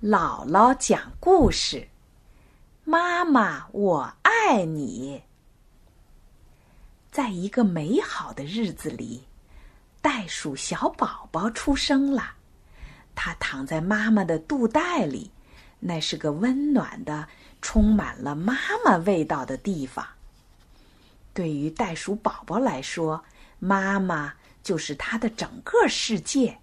姥姥讲故事：妈妈，我爱你。在一个美好的日子里，袋鼠小宝宝出生了。他躺在妈妈的肚袋里，那是个温暖的、充满了妈妈味道的地方。对于袋鼠宝宝来说，妈妈就是他的整个世界。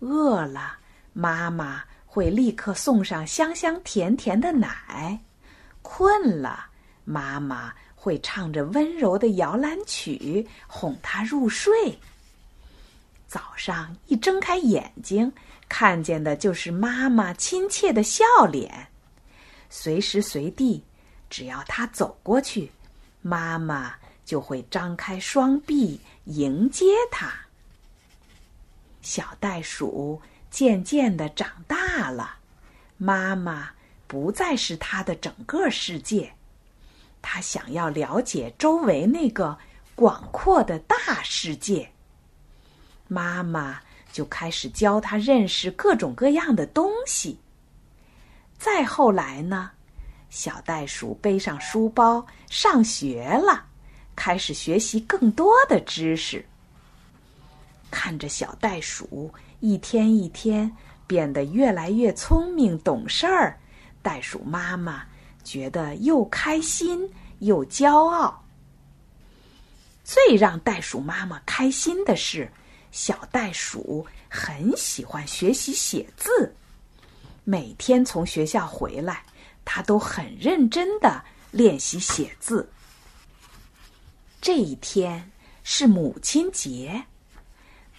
饿了，妈妈。会立刻送上香香甜甜的奶，困了，妈妈会唱着温柔的摇篮曲哄他入睡。早上一睁开眼睛，看见的就是妈妈亲切的笑脸。随时随地，只要他走过去，妈妈就会张开双臂迎接他。小袋鼠。渐渐的长大了，妈妈不再是他的整个世界，他想要了解周围那个广阔的大世界。妈妈就开始教他认识各种各样的东西。再后来呢，小袋鼠背上书包上学了，开始学习更多的知识。看着小袋鼠。一天一天变得越来越聪明懂事儿，袋鼠妈妈觉得又开心又骄傲。最让袋鼠妈妈开心的是，小袋鼠很喜欢学习写字。每天从学校回来，它都很认真的练习写字。这一天是母亲节，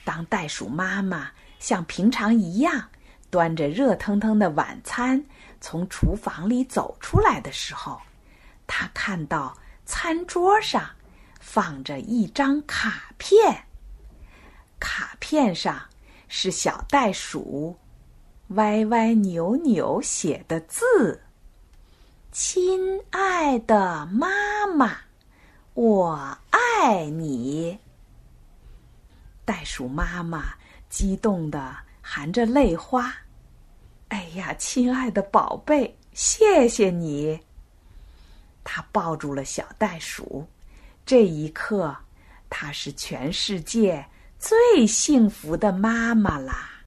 当袋鼠妈妈。像平常一样，端着热腾腾的晚餐从厨房里走出来的时候，他看到餐桌上放着一张卡片。卡片上是小袋鼠歪歪扭扭写的字：“亲爱的妈妈，我爱你。”袋鼠妈妈。激动的含着泪花，哎呀，亲爱的宝贝，谢谢你！他抱住了小袋鼠，这一刻，她是全世界最幸福的妈妈啦。